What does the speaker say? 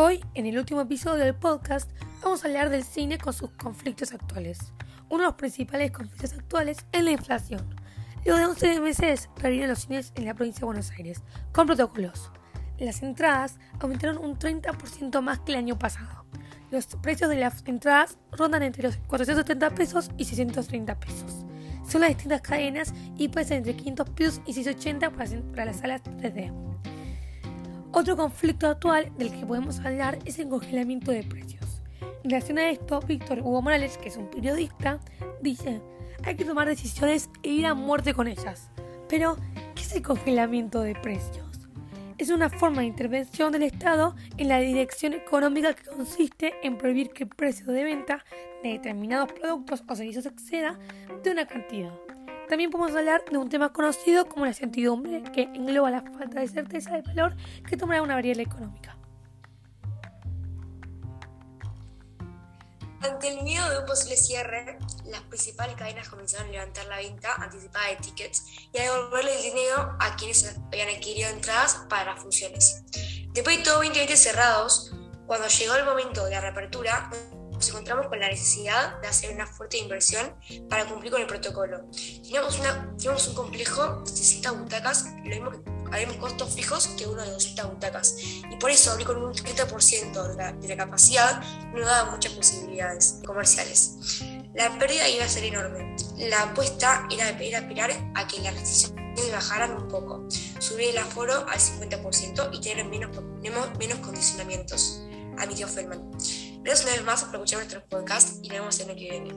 Hoy, en el último episodio del podcast, vamos a hablar del cine con sus conflictos actuales. Uno de los principales conflictos actuales es la inflación. Luego de 11 meses, reabrieron los cines en la provincia de Buenos Aires, con protocolos. Las entradas aumentaron un 30% más que el año pasado. Los precios de las entradas rondan entre los 470 pesos y 630 pesos. Son las distintas cadenas y ser entre 500 pesos y 680 para las salas 3D. Otro conflicto actual del que podemos hablar es el congelamiento de precios. En relación a esto, Víctor Hugo Morales, que es un periodista, dice, hay que tomar decisiones e ir a muerte con ellas. Pero, ¿qué es el congelamiento de precios? Es una forma de intervención del Estado en la dirección económica que consiste en prohibir que el precio de venta de determinados productos o servicios exceda de una cantidad. También podemos hablar de un tema conocido como la incertidumbre, que engloba la falta de certeza del valor que tomará una variable económica. Ante el miedo de un posible cierre, las principales cadenas comenzaron a levantar la venta anticipada de tickets y a devolverle el dinero a quienes habían adquirido entradas para las funciones. Después de todo 2020 cerrados, cuando llegó el momento de la reapertura, nos encontramos con la necesidad de hacer una fuerte inversión para cumplir con el protocolo. Teníamos, una, un complejo de 60 butacas, lo mismo que habíamos costos fijos que uno de 200 butacas. Y por eso abrir con un 30% de la, de la capacidad no daba muchas posibilidades comerciales. La pérdida iba a ser enorme. La apuesta era, era esperar a que las restricciones bajaran un poco, subir el aforo al 50% y tener menos, menos, menos condicionamientos, admitió Feldman. Gracias una vez más escuchar nuestro podcast y nos vemos en el que viene.